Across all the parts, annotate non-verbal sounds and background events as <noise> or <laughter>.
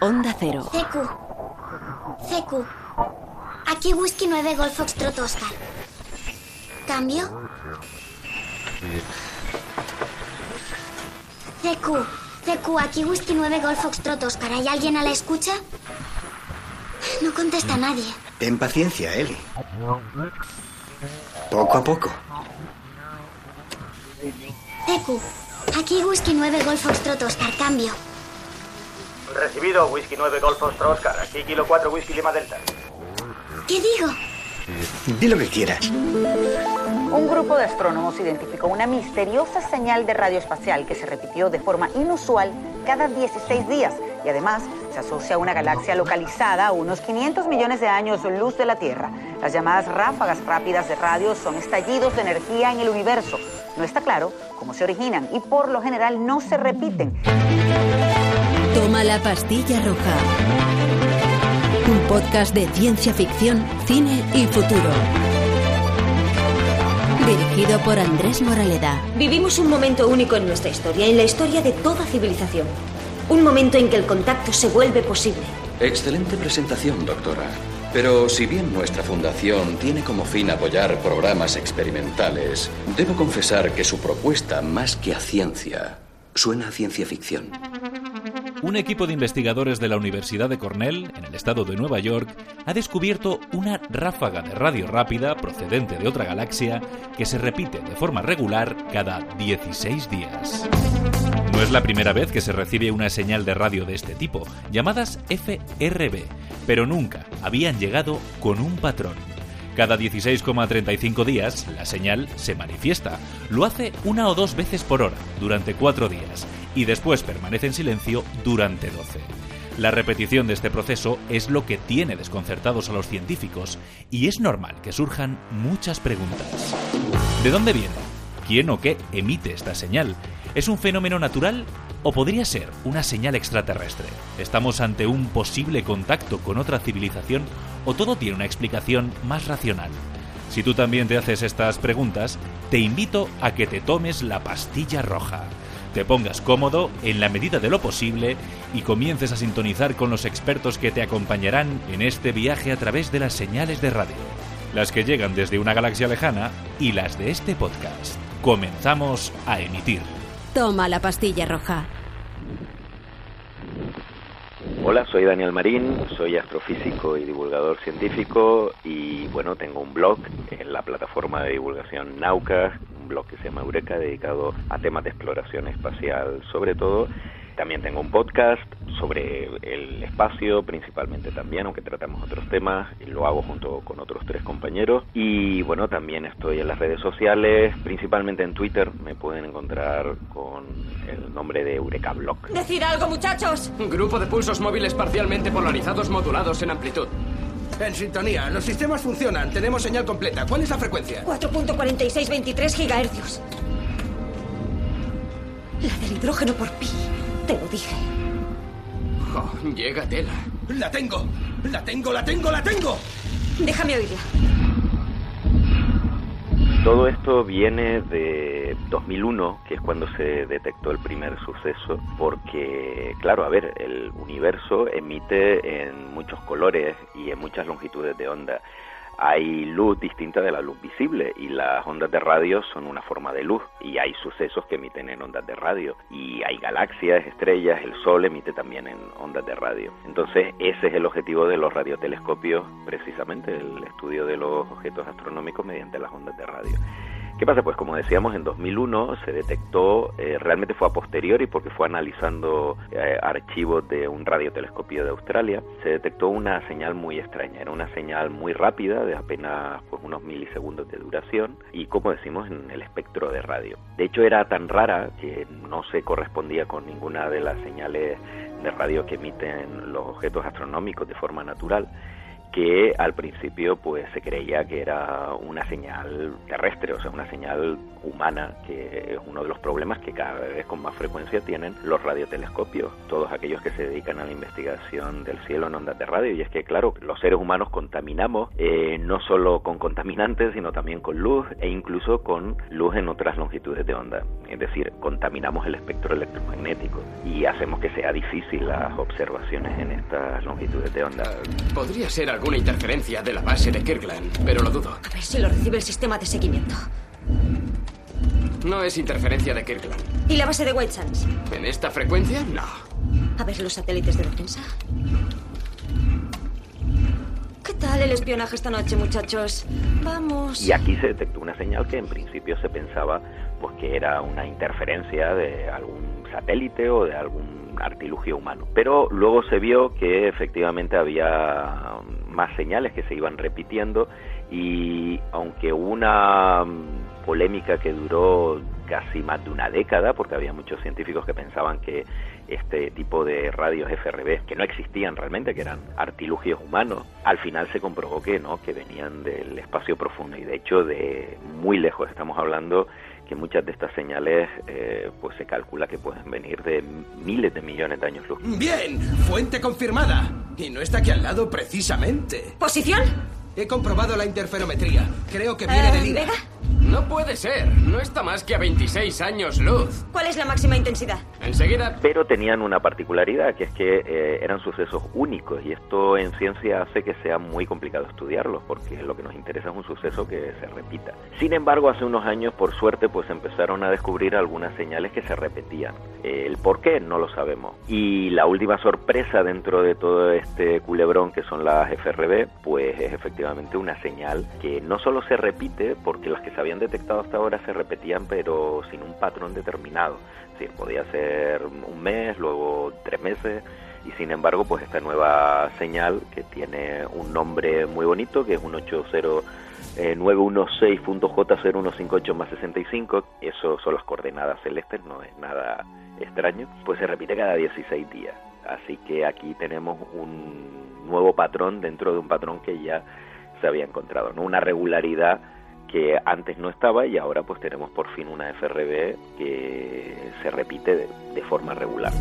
Onda Cero. CQ. CQ. Aquí Whisky 9 Golf Foxtrot Oscar. ¿Cambio? CQ. CQ, aquí Whisky 9 Golf Foxtrot Oscar. ¿Hay alguien a la escucha? No contesta nadie. Ten paciencia, Eli. Poco a poco. CQ. Aquí Whisky 9 Golf Foxtrot Oscar. Cambio. Recibido, Whisky 9 Golf Foxtrot Oscar. Aquí Kilo 4 Whisky Lima Delta. ¿Qué digo? Di lo que quieras. Un grupo de astrónomos identificó una misteriosa señal de radio espacial que se repitió de forma inusual cada 16 días y además se asocia a una galaxia localizada a unos 500 millones de años luz de la Tierra. Las llamadas ráfagas rápidas de radio son estallidos de energía en el universo. No está claro cómo se originan y por lo general no se repiten. Toma la pastilla roja. Un podcast de ciencia ficción, cine y futuro. Dirigido por Andrés Moraleda. Vivimos un momento único en nuestra historia, en la historia de toda civilización. Un momento en que el contacto se vuelve posible. Excelente presentación, doctora. Pero si bien nuestra fundación tiene como fin apoyar programas experimentales, debo confesar que su propuesta, más que a ciencia, suena a ciencia ficción. Un equipo de investigadores de la Universidad de Cornell, en el estado de Nueva York, ha descubierto una ráfaga de radio rápida procedente de otra galaxia que se repite de forma regular cada 16 días. No es la primera vez que se recibe una señal de radio de este tipo, llamadas FRB, pero nunca habían llegado con un patrón. Cada 16,35 días, la señal se manifiesta. Lo hace una o dos veces por hora, durante cuatro días, y después permanece en silencio durante 12. La repetición de este proceso es lo que tiene desconcertados a los científicos, y es normal que surjan muchas preguntas. ¿De dónde viene? ¿Quién o qué emite esta señal? ¿Es un fenómeno natural o podría ser una señal extraterrestre? ¿Estamos ante un posible contacto con otra civilización o todo tiene una explicación más racional? Si tú también te haces estas preguntas, te invito a que te tomes la pastilla roja, te pongas cómodo en la medida de lo posible y comiences a sintonizar con los expertos que te acompañarán en este viaje a través de las señales de radio, las que llegan desde una galaxia lejana y las de este podcast. Comenzamos a emitir. Toma la pastilla roja. Hola, soy Daniel Marín, soy astrofísico y divulgador científico y bueno, tengo un blog en la plataforma de divulgación Nauka, un blog que se llama Eureka dedicado a temas de exploración espacial sobre todo. También tengo un podcast sobre el espacio, principalmente también, aunque tratamos otros temas, lo hago junto con otros tres compañeros. Y bueno, también estoy en las redes sociales, principalmente en Twitter, me pueden encontrar con el nombre de Eureka Blog. ¡Decir algo, muchachos! Grupo de pulsos móviles parcialmente polarizados modulados en amplitud. En sintonía, los sistemas funcionan, tenemos señal completa. ¿Cuál es la frecuencia? 4.4623 gigahercios. La del hidrógeno por pi. Te lo dije. Oh, llega tela. ¡La tengo! ¡La tengo, la tengo, la tengo! Déjame oírla. Todo esto viene de 2001, que es cuando se detectó el primer suceso, porque, claro, a ver, el universo emite en muchos colores y en muchas longitudes de onda hay luz distinta de la luz visible y las ondas de radio son una forma de luz y hay sucesos que emiten en ondas de radio y hay galaxias, estrellas, el Sol emite también en ondas de radio. Entonces ese es el objetivo de los radiotelescopios, precisamente el estudio de los objetos astronómicos mediante las ondas de radio. ¿Qué pasa? Pues como decíamos, en 2001 se detectó, eh, realmente fue a posteriori porque fue analizando eh, archivos de un radiotelescopio de Australia, se detectó una señal muy extraña, era una señal muy rápida de apenas pues, unos milisegundos de duración y como decimos en el espectro de radio. De hecho era tan rara que no se correspondía con ninguna de las señales de radio que emiten los objetos astronómicos de forma natural que al principio pues se creía que era una señal terrestre, o sea, una señal humana, que es uno de los problemas que cada vez con más frecuencia tienen los radiotelescopios, todos aquellos que se dedican a la investigación del cielo en ondas de radio. Y es que, claro, los seres humanos contaminamos eh, no solo con contaminantes, sino también con luz e incluso con luz en otras longitudes de onda. Es decir, contaminamos el espectro electromagnético y hacemos que sea difícil las observaciones en estas longitudes de onda. Podría ser alguna interferencia de la base de Kirkland, pero lo dudo. A ver si lo recibe el sistema de seguimiento. No es interferencia de Kirkland. ¿Y la base de White Sands? ¿En esta frecuencia? No. A ver los satélites de defensa. ¿Qué tal el espionaje esta noche, muchachos? Vamos. Y aquí se detectó una señal que en principio se pensaba pues que era una interferencia de algún satélite o de algún artilugio humano. Pero luego se vio que efectivamente había más señales que se iban repitiendo y aunque una polémica que duró casi más de una década, porque había muchos científicos que pensaban que este tipo de radios FRB, que no existían realmente, que eran artilugios humanos, al final se comprobó que no, que venían del espacio profundo y de hecho de muy lejos. Estamos hablando que muchas de estas señales eh, pues se calcula que pueden venir de miles de millones de años luz. Bien, fuente confirmada. Y no está aquí al lado precisamente. ¿Posición? He comprobado la interferometría. Creo que viene de Lira. No puede ser. No está más que a 26 años luz. ¿Cuál es la máxima intensidad? Enseguida. Pero tenían una particularidad, que es que eh, eran sucesos únicos y esto en ciencia hace que sea muy complicado estudiarlos, porque lo que nos interesa es un suceso que se repita. Sin embargo, hace unos años, por suerte, pues empezaron a descubrir algunas señales que se repetían. El por qué no lo sabemos. Y la última sorpresa dentro de todo este culebrón que son las FRB, pues es efectivamente una señal que no solo se repite, porque las que se habían detectado hasta ahora se repetían, pero sin un patrón determinado. Es podía ser un mes, luego tres meses, y sin embargo, pues esta nueva señal que tiene un nombre muy bonito, que es un 80 eh, 916.J0158 más 65, eso son las coordenadas celestes, no es nada extraño, pues se repite cada 16 días. Así que aquí tenemos un nuevo patrón dentro de un patrón que ya se había encontrado, ¿no? Una regularidad que antes no estaba y ahora pues tenemos por fin una FRB que se repite de, de forma regular.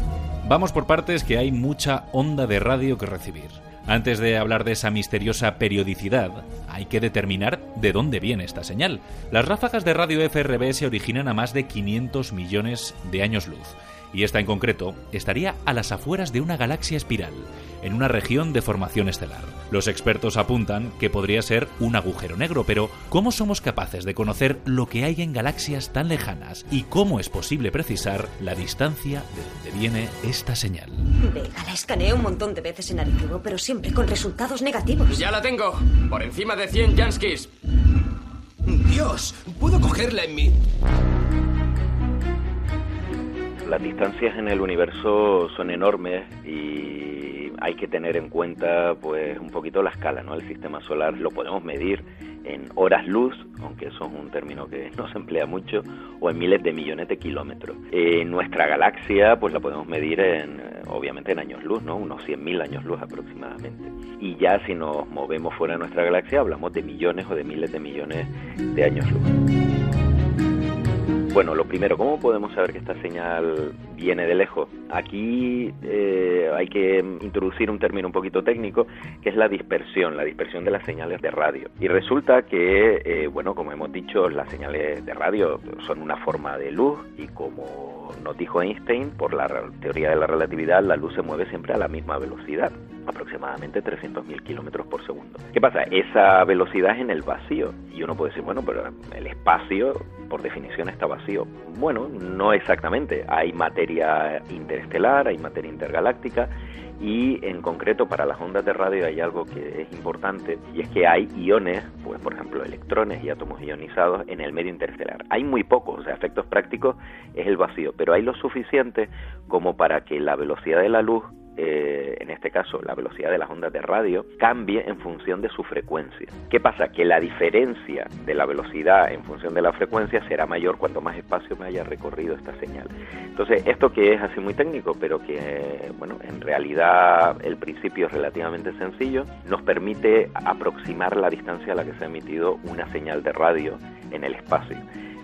Vamos por partes que hay mucha onda de radio que recibir. Antes de hablar de esa misteriosa periodicidad, hay que determinar de dónde viene esta señal. Las ráfagas de radio FRB se originan a más de 500 millones de años luz, y esta en concreto estaría a las afueras de una galaxia espiral, en una región de formación estelar. Los expertos apuntan que podría ser un agujero negro, pero ¿cómo somos capaces de conocer lo que hay en galaxias tan lejanas y cómo es posible precisar la distancia de donde viene esta señal? Vega, la escaneé un montón de veces en Arecibo, pero siempre con resultados negativos. Ya la tengo. Por encima de 100 Janskis. Dios, puedo cogerla en mi... Las distancias en el universo son enormes y hay que tener en cuenta pues un poquito la escala, ¿no? El sistema solar lo podemos medir en horas luz, aunque eso es un término que <laughs> no se emplea mucho, o en miles de millones de kilómetros. Eh, nuestra galaxia pues la podemos medir en obviamente en años luz, ¿no? Unos 100.000 años luz aproximadamente. Y ya si nos movemos fuera de nuestra galaxia hablamos de millones o de miles de millones de años luz. Bueno, lo primero, ¿cómo podemos saber que esta señal viene de lejos? Aquí eh, hay que introducir un término un poquito técnico, que es la dispersión, la dispersión de las señales de radio. Y resulta que, eh, bueno, como hemos dicho, las señales de radio son una forma de luz y como nos dijo Einstein, por la teoría de la relatividad, la luz se mueve siempre a la misma velocidad, aproximadamente 300.000 kilómetros por segundo. ¿Qué pasa? Esa velocidad es en el vacío. Y uno puede decir, bueno, pero el espacio, por definición, está vacío. Bueno, no exactamente. Hay materia interestelar, hay materia intergaláctica y en concreto para las ondas de radio hay algo que es importante y es que hay iones, pues por ejemplo electrones y átomos ionizados en el medio interestelar. Hay muy pocos, o sea, efectos prácticos es el vacío, pero hay lo suficiente como para que la velocidad de la luz, eh, en este caso la velocidad de las ondas de radio, cambie en función de su frecuencia. ¿Qué pasa? Que la diferencia de la velocidad en función de la frecuencia será mayor cuanto más espacio me haya recorrido esta señal. Entonces, esto que es así muy técnico, pero que, bueno, en realidad el principio es relativamente sencillo, nos permite aproximar la distancia a la que se ha emitido una señal de radio en el espacio.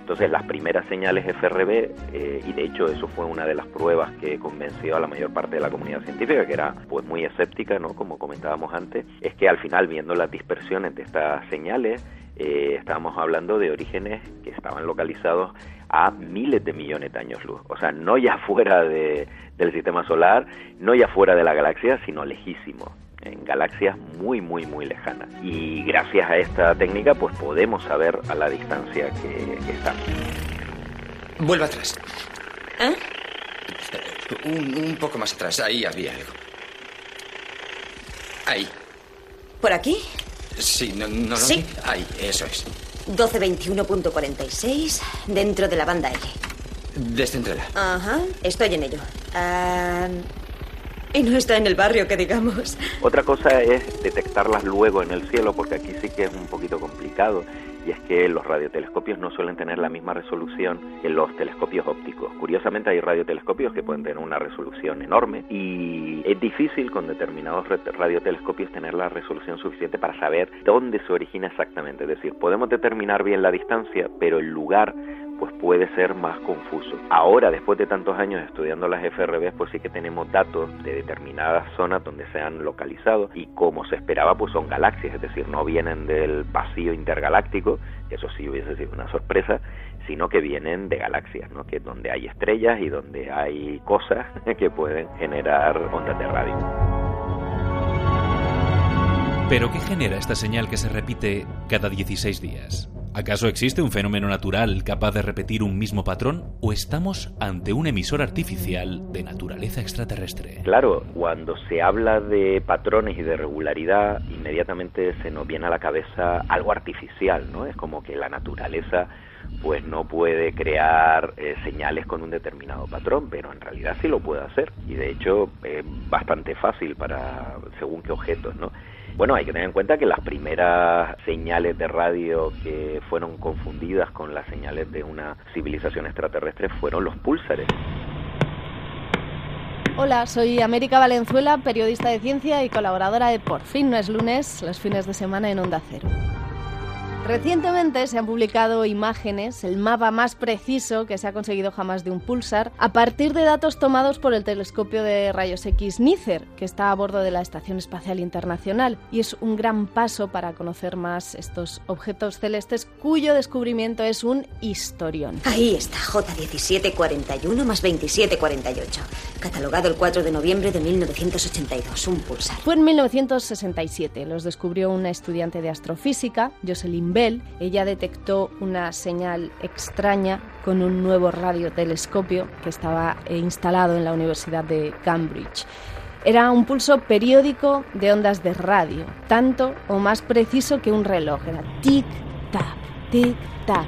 Entonces las primeras señales FRB, eh, y de hecho eso fue una de las pruebas que convenció a la mayor parte de la comunidad científica, que era pues muy escéptica, ¿no? como comentábamos antes, es que al final viendo las dispersiones de estas señales, eh, estábamos hablando de orígenes que estaban localizados a miles de millones de años luz. O sea, no ya <laughs> fuera de, del sistema solar, no ya fuera de la galaxia, sino lejísimo en galaxias muy, muy, muy lejanas. Y gracias a esta técnica, pues podemos saber a la distancia que, que están. Vuelva atrás. ¿Eh? Un, un poco más atrás. Ahí había algo. Ahí. ¿Por aquí? Sí, no, no, no. Sí. Ahí, eso es. 1221.46 dentro de la banda L. Descéntrala. Ajá, estoy en ello. Ah, y no está en el barrio, que digamos. Otra cosa es detectarlas luego en el cielo, porque aquí sí que es un poquito complicado, y es que los radiotelescopios no suelen tener la misma resolución que los telescopios ópticos. Curiosamente hay radiotelescopios que pueden tener una resolución enorme y es difícil con determinados radiotelescopios tener la resolución suficiente para saber dónde se origina exactamente. Es decir, podemos determinar bien la distancia, pero el lugar pues puede ser más confuso. Ahora, después de tantos años estudiando las FRB, pues sí que tenemos datos de determinadas zonas donde se han localizado y como se esperaba, pues son galaxias, es decir, no vienen del pasillo intergaláctico, eso sí hubiese sido una sorpresa, sino que vienen de galaxias, ¿no? que donde hay estrellas y donde hay cosas <laughs> que pueden generar ondas de radio. ¿Pero qué genera esta señal que se repite cada 16 días? ¿Acaso existe un fenómeno natural capaz de repetir un mismo patrón o estamos ante un emisor artificial de naturaleza extraterrestre? Claro, cuando se habla de patrones y de regularidad, inmediatamente se nos viene a la cabeza algo artificial, ¿no? Es como que la naturaleza pues no puede crear eh, señales con un determinado patrón, pero en realidad sí lo puede hacer y de hecho es bastante fácil para según qué objetos, ¿no? Bueno, hay que tener en cuenta que las primeras señales de radio que fueron confundidas con las señales de una civilización extraterrestre fueron los púlsares. Hola, soy América Valenzuela, periodista de ciencia y colaboradora de Por fin no es lunes, los fines de semana en Onda Cero. Recientemente se han publicado imágenes, el mapa más preciso que se ha conseguido jamás de un pulsar, a partir de datos tomados por el telescopio de rayos X NICER, que está a bordo de la Estación Espacial Internacional, y es un gran paso para conocer más estos objetos celestes cuyo descubrimiento es un historión. Ahí está, J1741 más 2748. Catalogado el 4 de noviembre de 1982, un pulsar. Fue en 1967, los descubrió una estudiante de astrofísica, Jocelyn Bell. Ella detectó una señal extraña con un nuevo radiotelescopio que estaba eh, instalado en la Universidad de Cambridge. Era un pulso periódico de ondas de radio, tanto o más preciso que un reloj. Era tic-tac, tic-tac.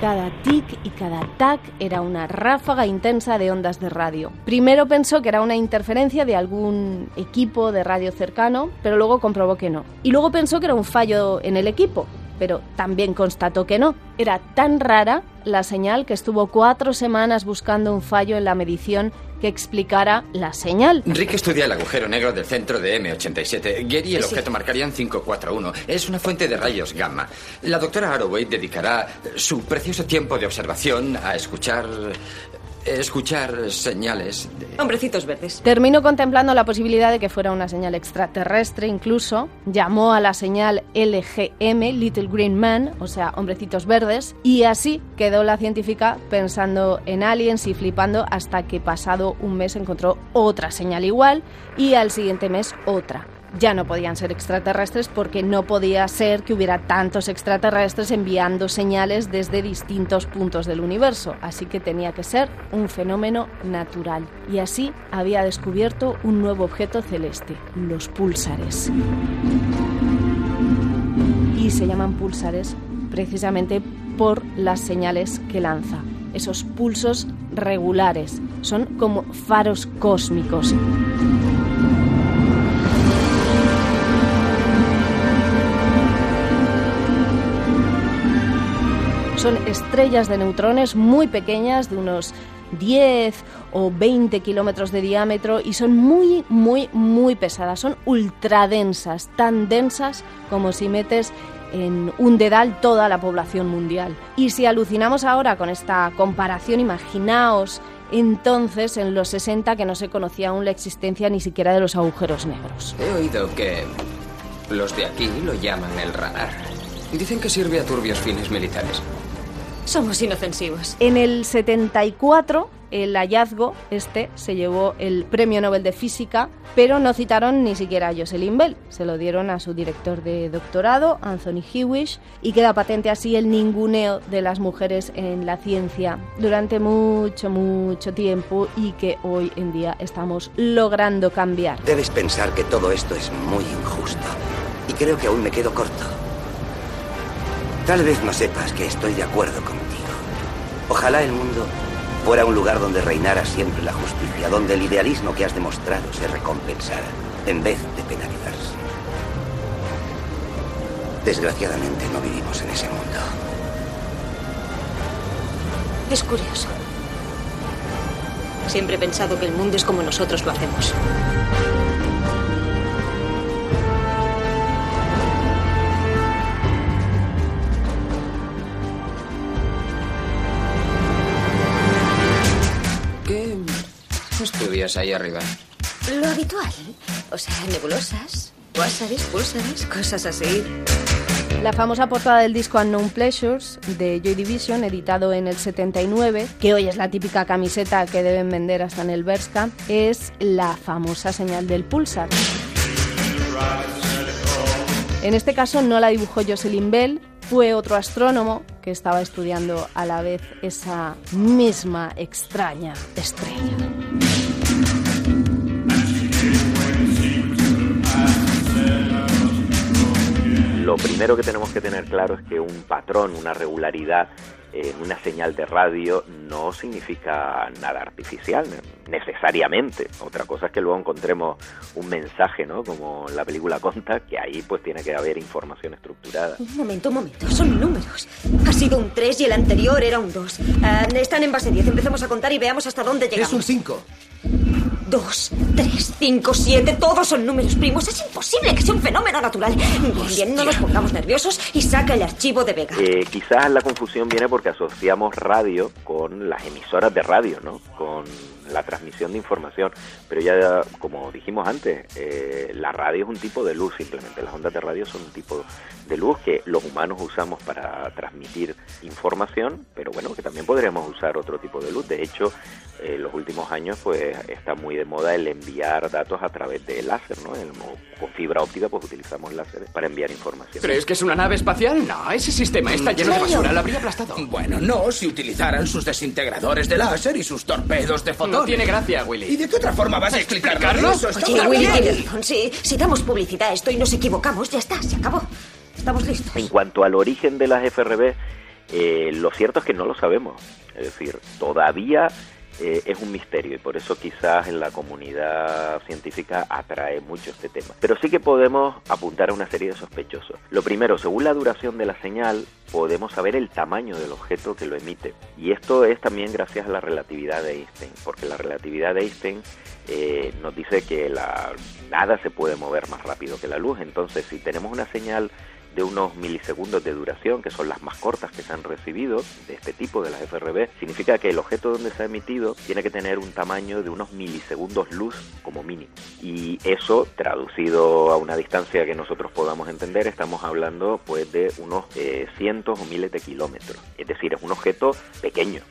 Cada tic y cada tac era una ráfaga intensa de ondas de radio. Primero pensó que era una interferencia de algún equipo de radio cercano, pero luego comprobó que no. Y luego pensó que era un fallo en el equipo, pero también constató que no. Era tan rara la señal que estuvo cuatro semanas buscando un fallo en la medición que explicara la señal. Rick estudia el agujero negro del centro de M87. Gary y el Sí. objeto marcarían 541. Es una fuente de rayos gamma. La doctora Arroway dedicará su precioso tiempo de observación a escuchar. Escuchar señales de. Hombrecitos verdes. Terminó contemplando la posibilidad de que fuera una señal extraterrestre, incluso llamó a la señal LGM, Little Green Man, o sea, hombrecitos verdes, y así quedó la científica pensando en aliens y flipando hasta que pasado un mes encontró otra señal igual y al siguiente mes otra. Ya no podían ser extraterrestres porque no podía ser que hubiera tantos extraterrestres enviando señales desde distintos puntos del universo, así que tenía que ser un fenómeno natural. Y así había descubierto un nuevo objeto celeste, los púlsares. Y se llaman púlsares precisamente por las señales que lanza. Esos pulsos regulares son como faros cósmicos. Son estrellas de neutrones muy pequeñas, de unos 10 o 20 kilómetros de diámetro y son muy, muy, muy pesadas. Son ultradensas, tan densas como si metes en un dedal toda la población mundial. Y si alucinamos ahora con esta comparación, imaginaos entonces en los 60 que no se conocía aún la existencia ni siquiera de los agujeros negros. He oído que los de aquí lo llaman el radar. Dicen que sirve a turbios fines militares. Somos inofensivos. En el 74, el hallazgo, este, se llevó el Premio Nobel de Física, pero no citaron ni siquiera a Jocelyn Bell. Se lo dieron a su director de doctorado, Anthony Hewish, y queda patente así el ninguneo de las mujeres en la ciencia durante mucho, mucho tiempo y que hoy en día estamos logrando cambiar. Debes pensar que todo esto es muy injusto. Y creo que aún me quedo corto. Tal vez no sepas que estoy de acuerdo contigo. Ojalá el mundo fuera un lugar donde reinara siempre la justicia, donde el idealismo que has demostrado se recompensara, en vez de penalizarse. Desgraciadamente no vivimos en ese mundo. Es curioso. Siempre he pensado que el mundo es como nosotros lo hacemos. Estudias ahí arriba? Lo habitual. O sea, nebulosas, cuásares, pulsares, cosas así. La famosa portada del disco Unknown Pleasures de Joy Division, editado en el 79, que hoy es la típica camiseta que deben vender hasta en el Berska, es la famosa señal del pulsar. En este caso no la dibujó Jocelyn Bell, fue otro astrónomo que estaba estudiando a la vez esa misma extraña estrella. Primero que tenemos que tener claro es que un patrón, una regularidad en una señal de radio no significa nada artificial, necesariamente. Otra cosa es que luego encontremos un mensaje, ¿no? Como la película Conta, que ahí pues tiene que haber información estructurada. Un momento, un momento, son números. Ha sido un 3 y el anterior era un 2. están en base 10, empecemos a contar y veamos hasta dónde llegamos. Es un 5. 2, 3, 5, 7, todos son números primos. Es imposible que sea un fenómeno natural. Bien, bien, no nos pongamos nerviosos y saca el archivo de Vega. Eh, quizás la confusión viene porque asociamos radio con las emisoras de radio, ¿no? Con la transmisión de información. Pero ya, como dijimos antes, eh, la radio es un tipo de luz simplemente. Las ondas de radio son un tipo de luz que los humanos usamos para transmitir información, pero bueno, que también podríamos usar otro tipo de luz. De hecho, en eh, los últimos años pues está muy de moda el enviar datos a través de láser, ¿no? El, con fibra óptica pues utilizamos láser para enviar información. ¿Crees que es una nave espacial? No, ese sistema está lleno de basura, la habría aplastado. Bueno, no, si utilizaran sus desintegradores de láser y sus torpedos de fotón. No tiene gracia, Willy. ¿Y de qué otra forma vas a explicarlo? Oye, Willy tiene razón. Si damos publicidad a esto y nos equivocamos, ya está, se acabó. Estamos listos. En cuanto al origen de las FRB, eh, lo cierto es que no lo sabemos. Es decir, todavía eh, es un misterio y por eso quizás en la comunidad científica atrae mucho este tema. Pero sí que podemos apuntar a una serie de sospechosos. Lo primero, según la duración de la señal, podemos saber el tamaño del objeto que lo emite. Y esto es también gracias a la relatividad de Einstein, porque la relatividad de Einstein eh, nos dice que la, nada se puede mover más rápido que la luz. Entonces, si tenemos una señal de unos milisegundos de duración, que son las más cortas que se han recibido de este tipo de las FRB, significa que el objeto donde se ha emitido tiene que tener un tamaño de unos milisegundos luz como mínimo. Y eso, traducido a una distancia que nosotros podamos entender, estamos hablando pues de unos eh, cientos o miles de kilómetros. Es decir, es un objeto pequeño,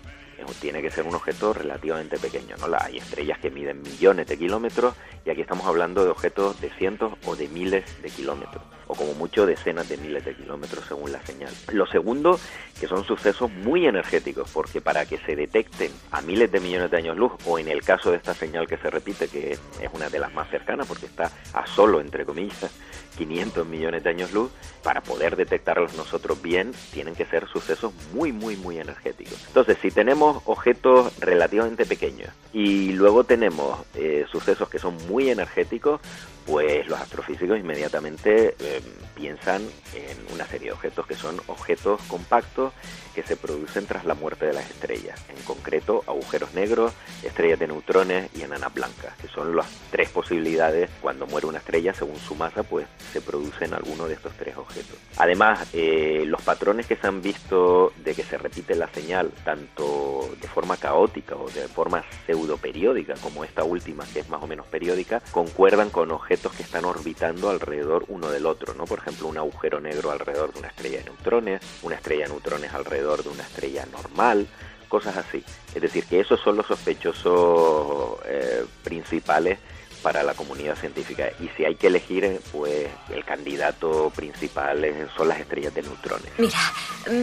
tiene que ser un objeto relativamente pequeño. ¿no? Hay estrellas que miden millones de kilómetros y aquí estamos hablando de objetos de cientos o de miles de kilómetros, o como mucho decenas de miles de kilómetros según la señal. Lo segundo, que son sucesos muy energéticos, porque para que se detecten a miles de millones de años luz, o en el caso de esta señal que se repite, que es una de las más cercanas, porque está a solo, entre comillas, 500 millones de años luz, para poder detectarlos nosotros bien, tienen que ser sucesos muy, muy, muy energéticos. Entonces, si tenemos objetos relativamente pequeños y luego tenemos eh, sucesos que son muy energéticos, pues los astrofísicos inmediatamente eh, piensan en una serie de objetos que son objetos compactos que se producen tras la muerte de las estrellas, en concreto agujeros negros, estrellas de neutrones y enanas blancas, que son las tres posibilidades. Cuando muere una estrella según su masa, pues se producen alguno de estos tres objetos. Además, eh, los patrones que se han visto de que se repite la señal tanto de forma caótica o de forma pseudo periódica como esta última que es más o menos periódica, concuerdan con objetos que están orbitando alrededor uno del otro, ¿no? Por ejemplo, un agujero negro alrededor de una estrella de neutrones, una estrella de neutrones alrededor de una estrella normal, cosas así. Es decir, que esos son los sospechosos eh, principales para la comunidad científica. Y si hay que elegir, pues el candidato principal son las estrellas de neutrones. Mira,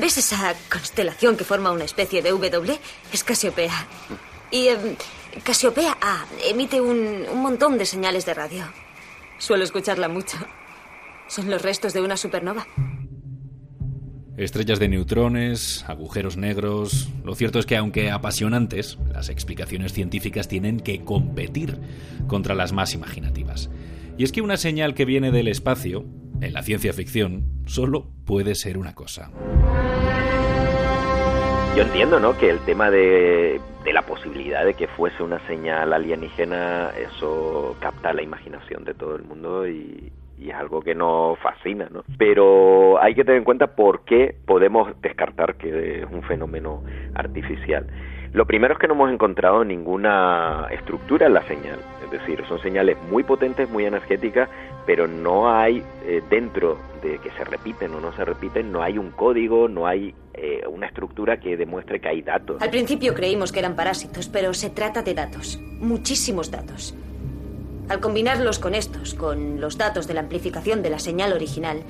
¿ves esa constelación que forma una especie de W? Es Casiopea. Y em, Casiopea A emite un, un montón de señales de radio. Suelo escucharla mucho. Son los restos de una supernova. Estrellas de neutrones, agujeros negros. Lo cierto es que, aunque apasionantes, las explicaciones científicas tienen que competir contra las más imaginativas. Y es que una señal que viene del espacio, en la ciencia ficción, solo puede ser una cosa. Yo entiendo, ¿no? Que el tema de, de, la posibilidad de que fuese una señal alienígena, eso capta la imaginación de todo el mundo y, y es algo que nos fascina, ¿no? Pero hay que tener en cuenta por qué podemos descartar que es un fenómeno artificial. Lo primero es que no hemos encontrado ninguna estructura en la señal, es decir, son señales muy potentes, muy energéticas, pero no hay eh, dentro de que se repiten o no se repiten, no hay un código, no hay eh, una estructura que demuestre que hay datos. Al principio creímos que eran parásitos, pero se trata de datos, muchísimos datos. Al combinarlos con estos, con los datos de la amplificación de la señal original,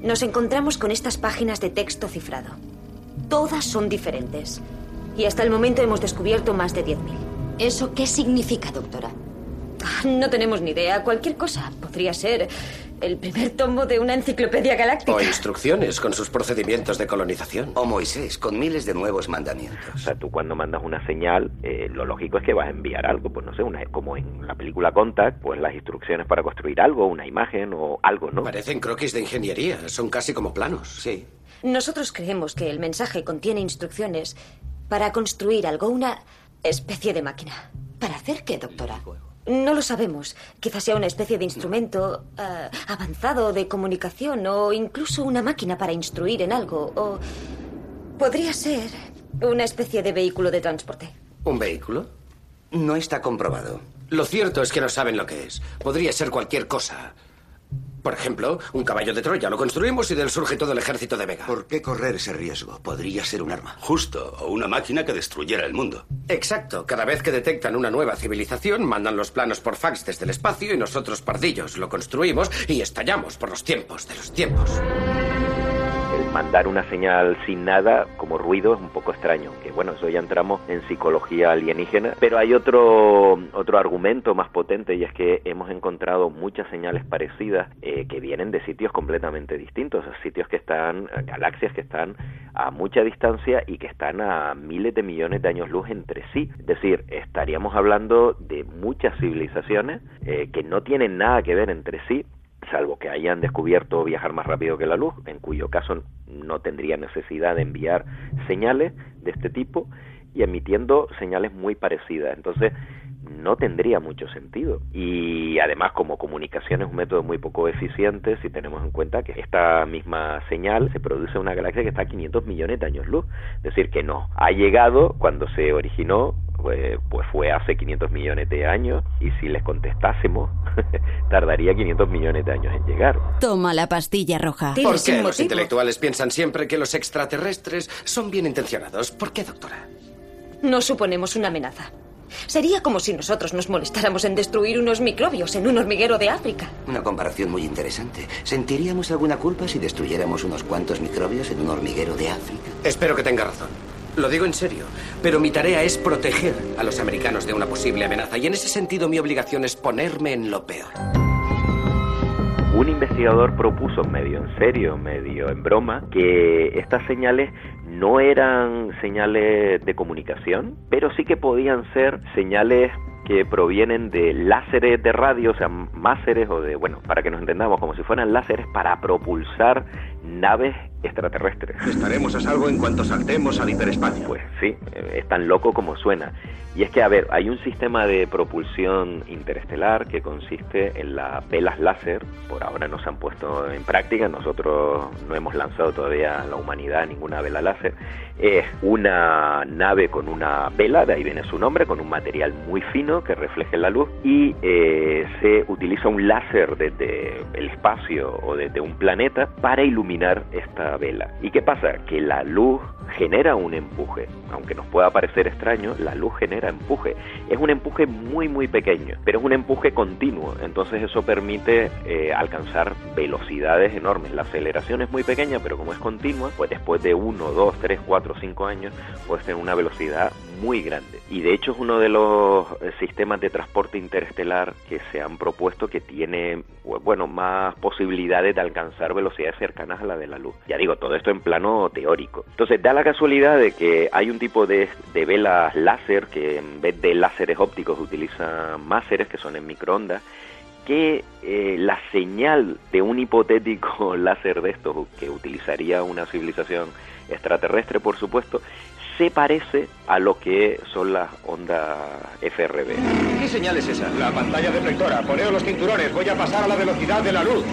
nos encontramos con estas páginas de texto cifrado. Todas son diferentes. Y hasta el momento hemos descubierto más de 10.000. ¿Eso qué significa, doctora? Ah, no tenemos ni idea. Cualquier cosa. Podría ser el primer tomo de una enciclopedia galáctica. O instrucciones con sus procedimientos de colonización. O Moisés, con miles de nuevos mandamientos. O sea, tú cuando mandas una señal, eh, lo lógico es que vas a enviar algo, pues no sé, una, como en la película Contact, pues las instrucciones para construir algo, una imagen o algo, ¿no? Parecen croquis de ingeniería, son casi como planos. Sí. Nosotros creemos que el mensaje contiene instrucciones para construir algo, una especie de máquina. ¿Para hacer qué, doctora? No lo sabemos. Quizás sea una especie de instrumento uh, avanzado de comunicación o incluso una máquina para instruir en algo. O podría ser una especie de vehículo de transporte. ¿Un vehículo? No está comprobado. Lo cierto es que no saben lo que es. Podría ser cualquier cosa. Por ejemplo, un caballo de Troya. Lo construimos y del surge todo el ejército de Vega. ¿Por qué correr ese riesgo? Podría ser un arma. Justo, o una máquina que destruyera el mundo. Exacto. Cada vez que detectan una nueva civilización, mandan los planos por fax desde el espacio y nosotros, pardillos, lo construimos y estallamos por los tiempos de los tiempos mandar una señal sin nada como ruido es un poco extraño, que bueno, eso ya entramos en psicología alienígena, pero hay otro, otro argumento más potente y es que hemos encontrado muchas señales parecidas eh, que vienen de sitios completamente distintos, sitios que están, galaxias que están a mucha distancia y que están a miles de millones de años luz entre sí, es decir, estaríamos hablando de muchas civilizaciones eh, que no tienen nada que ver entre sí salvo que hayan descubierto viajar más rápido que la luz, en cuyo caso no tendría necesidad de enviar señales de este tipo y emitiendo señales muy parecidas. Entonces, no tendría mucho sentido. Y además, como comunicación es un método muy poco eficiente, si tenemos en cuenta que esta misma señal se produce en una galaxia que está a 500 millones de años luz. Es decir, que no. Ha llegado cuando se originó pues, pues, fue hace 500 millones de años y si les contestásemos <laughs> tardaría 500 millones de años en llegar. Toma la pastilla roja. ¿Por qué los intelectuales piensan siempre que los extraterrestres son bien intencionados? ¿Por qué, doctora? No suponemos una amenaza. Sería como si nosotros nos molestáramos en destruir unos microbios en un hormiguero de África. Una comparación muy interesante. ¿Sentiríamos alguna culpa si destruyéramos unos cuantos microbios en un hormiguero de África? Espero que tenga razón. Lo digo en serio, pero mi tarea es proteger a los americanos de una posible amenaza y en ese sentido mi obligación es ponerme en lo peor. Un investigador propuso medio en serio, medio en broma, que estas señales no eran señales de comunicación, pero sí que podían ser señales que provienen de láseres de radio, o sea, máseres o de, bueno, para que nos entendamos, como si fueran láseres para propulsar naves extraterrestres. Estaremos a salvo en cuanto saltemos al hiperespacio. Pues sí, es tan loco como suena. Y es que, a ver, hay un sistema de propulsión interestelar que consiste en las velas láser. Por ahora no se han puesto en práctica, nosotros no hemos lanzado todavía a la humanidad ninguna vela láser. Es una nave con una vela, de ahí viene su nombre, con un material muy fino que refleje la luz y eh, se utiliza un láser desde el espacio o desde un planeta para iluminar esta vela. ¿Y qué pasa? Que la luz genera un empuje. Aunque nos pueda parecer extraño, la luz genera empuje. Es un empuje muy muy pequeño, pero es un empuje continuo. Entonces eso permite eh, alcanzar velocidades enormes. La aceleración es muy pequeña, pero como es continua, pues después de 1, 2, 3, 4, 5 años, puedes tener una velocidad muy grande. Y de hecho es uno de los eh, sistemas de transporte interestelar que se han propuesto que tiene, bueno, más posibilidades de alcanzar velocidades cercanas a la de la luz. Ya digo, todo esto en plano teórico. Entonces da la casualidad de que hay un tipo de, de velas láser que en vez de láseres ópticos utilizan máseres que son en microondas que eh, la señal de un hipotético <laughs> láser de estos que utilizaría una civilización extraterrestre, por supuesto, se parece a lo que son las ondas FRB. ¿Qué señal es esa? La pantalla deflectora. Poneos los cinturones. Voy a pasar a la velocidad de la luz.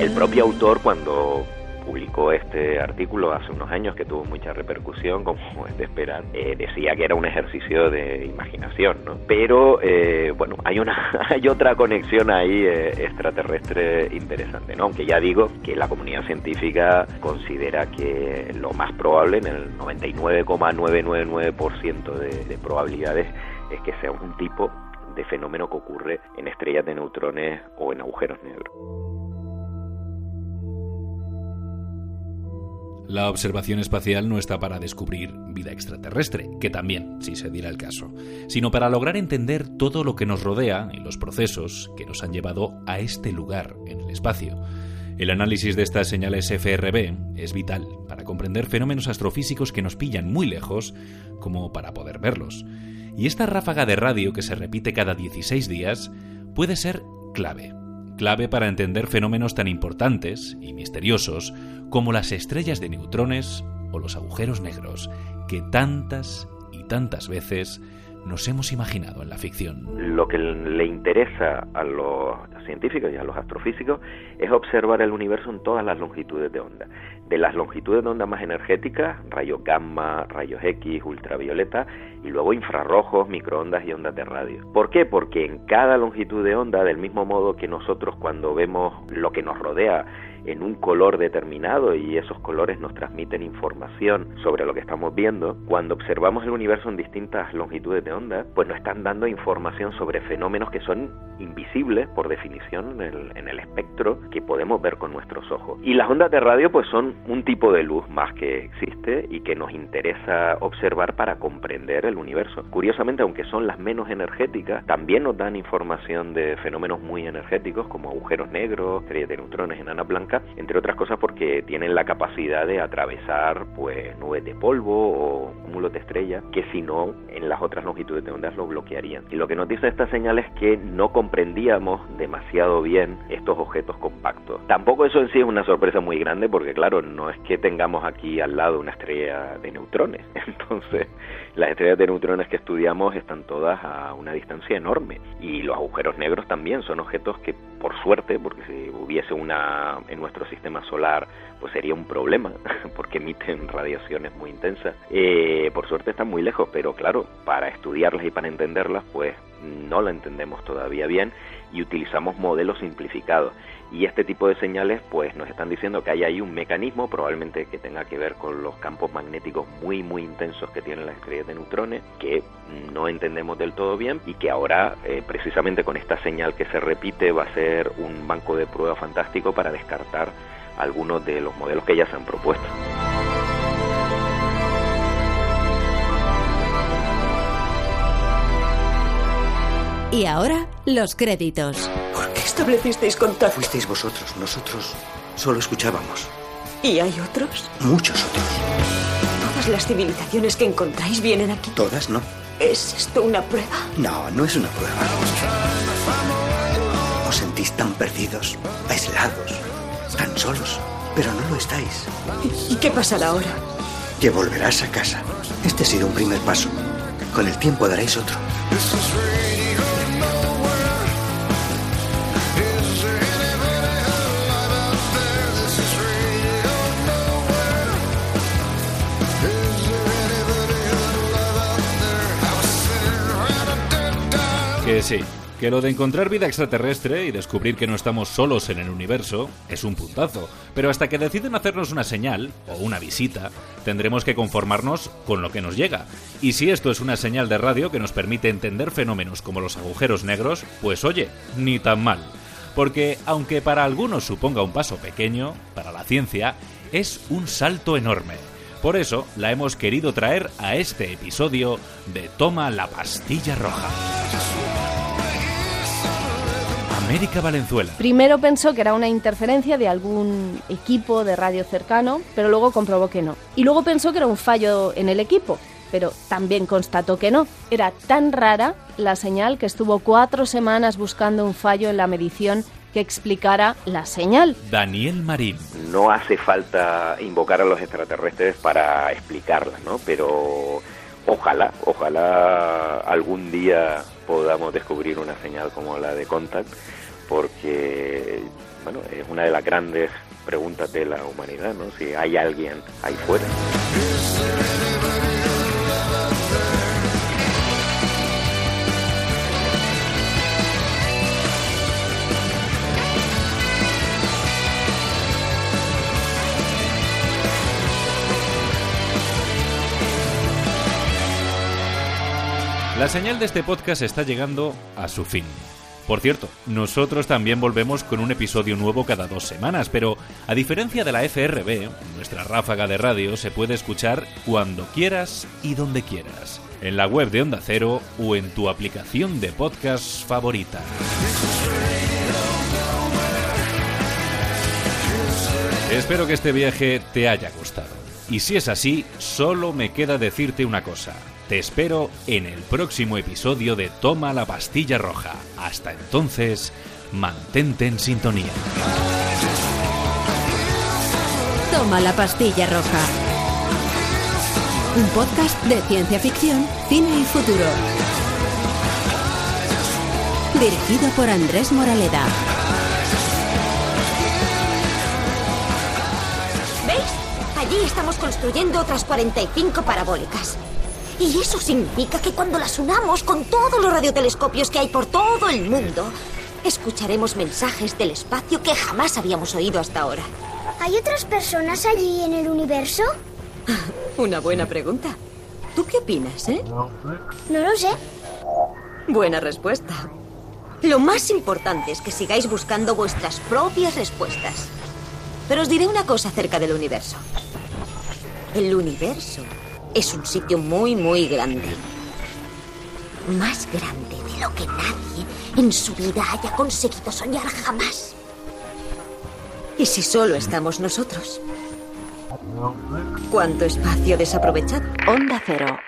El propio autor, cuando publicó este artículo hace unos años que tuvo mucha repercusión, como es de esperar. Eh, decía que era un ejercicio de imaginación, ¿no? Pero, eh, bueno, hay, una, <laughs> hay otra conexión ahí eh, extraterrestre interesante, ¿no? Aunque ya digo que la comunidad científica considera que lo más probable, en el 99,999% de, de probabilidades, es que sea un tipo de fenómeno que ocurre en estrellas de neutrones o en agujeros negros. La observación espacial no está para descubrir vida extraterrestre, que también, si se diera el caso, sino para lograr entender todo lo que nos rodea y los procesos que nos han llevado a este lugar en el espacio. El análisis de estas señales FRB es vital para comprender fenómenos astrofísicos que nos pillan muy lejos como para poder verlos. Y esta ráfaga de radio que se repite cada 16 días puede ser clave clave para entender fenómenos tan importantes y misteriosos como las estrellas de neutrones o los agujeros negros, que tantas y tantas veces nos hemos imaginado en la ficción. Lo que le interesa a los científicos y a los astrofísicos es observar el universo en todas las longitudes de onda. De las longitudes de onda más energéticas, rayos gamma, rayos X, ultravioleta, y luego infrarrojos, microondas y ondas de radio. ¿Por qué? Porque en cada longitud de onda, del mismo modo que nosotros cuando vemos lo que nos rodea, en un color determinado y esos colores nos transmiten información sobre lo que estamos viendo, cuando observamos el universo en distintas longitudes de onda, pues nos están dando información sobre fenómenos que son invisibles por definición en el, en el espectro que podemos ver con nuestros ojos. Y las ondas de radio pues son un tipo de luz más que existe y que nos interesa observar para comprender el universo. Curiosamente, aunque son las menos energéticas, también nos dan información de fenómenos muy energéticos como agujeros negros, estrellas de neutrones, enanas blancas, entre otras cosas porque tienen la capacidad de atravesar pues nubes de polvo o cúmulos de estrellas que si no en las otras longitudes de ondas lo bloquearían. Y lo que nos dice esta señal es que no comprendíamos demasiado bien estos objetos compactos. Tampoco eso en sí es una sorpresa muy grande porque claro, no es que tengamos aquí al lado una estrella de neutrones. <laughs> Entonces, las estrellas de neutrones que estudiamos están todas a una distancia enorme y los agujeros negros también son objetos que por suerte, porque si hubiese una en nuestro sistema solar, pues sería un problema <laughs> porque emiten radiaciones muy intensas. Eh, por suerte están muy lejos, pero claro, para estudiarlas y para entenderlas, pues no la entendemos todavía bien y utilizamos modelos simplificados. Y este tipo de señales pues nos están diciendo que hay ahí un mecanismo probablemente que tenga que ver con los campos magnéticos muy muy intensos que tienen las estrellas de neutrones que no entendemos del todo bien y que ahora eh, precisamente con esta señal que se repite va a ser un banco de prueba fantástico para descartar algunos de los modelos que ya se han propuesto. Y ahora, los créditos. ¿Por qué establecisteis contacto? Fuisteis vosotros, nosotros solo escuchábamos. ¿Y hay otros? Muchos otros. ¿Todas las civilizaciones que encontráis vienen aquí? Todas no. ¿Es esto una prueba? No, no es una prueba. Os sentís tan perdidos, aislados, tan solos, pero no lo estáis. ¿Y qué pasará ahora? Que volverás a casa. Este ha sido un primer paso. Con el tiempo daréis otro. Que sí, que lo de encontrar vida extraterrestre y descubrir que no estamos solos en el universo es un puntazo, pero hasta que deciden hacernos una señal o una visita, tendremos que conformarnos con lo que nos llega. Y si esto es una señal de radio que nos permite entender fenómenos como los agujeros negros, pues oye, ni tan mal. Porque aunque para algunos suponga un paso pequeño, para la ciencia es un salto enorme. Por eso la hemos querido traer a este episodio de Toma la pastilla roja. América Valenzuela. Primero pensó que era una interferencia de algún equipo de radio cercano, pero luego comprobó que no. Y luego pensó que era un fallo en el equipo, pero también constató que no. Era tan rara la señal que estuvo cuatro semanas buscando un fallo en la medición que explicara la señal. Daniel Marín. No hace falta invocar a los extraterrestres para explicarla, ¿no? Pero ojalá, ojalá algún día podamos descubrir una señal como la de Contact, porque bueno, es una de las grandes preguntas de la humanidad, ¿no? Si hay alguien ahí fuera. La señal de este podcast está llegando a su fin. Por cierto, nosotros también volvemos con un episodio nuevo cada dos semanas, pero a diferencia de la FRB, nuestra ráfaga de radio se puede escuchar cuando quieras y donde quieras, en la web de Onda Cero o en tu aplicación de podcast favorita. Espero que este viaje te haya gustado. Y si es así, solo me queda decirte una cosa. Te espero en el próximo episodio de Toma la pastilla roja. Hasta entonces, mantente en sintonía. Toma la pastilla roja. Un podcast de ciencia ficción, cine y futuro. Dirigido por Andrés Moraleda. ¿Veis? Allí estamos construyendo otras 45 parabólicas. Y eso significa que cuando las unamos con todos los radiotelescopios que hay por todo el mundo, escucharemos mensajes del espacio que jamás habíamos oído hasta ahora. ¿Hay otras personas allí en el universo? <laughs> Una buena pregunta. ¿Tú qué opinas, eh? No lo sé. Buena respuesta. Lo más importante es que sigáis buscando vuestras propias respuestas. Pero os diré una cosa acerca del universo. El universo es un sitio muy, muy grande. Más grande de lo que nadie en su vida haya conseguido soñar jamás. ¿Y si solo estamos nosotros? ¿Cuánto espacio desaprovechado? Onda Cero,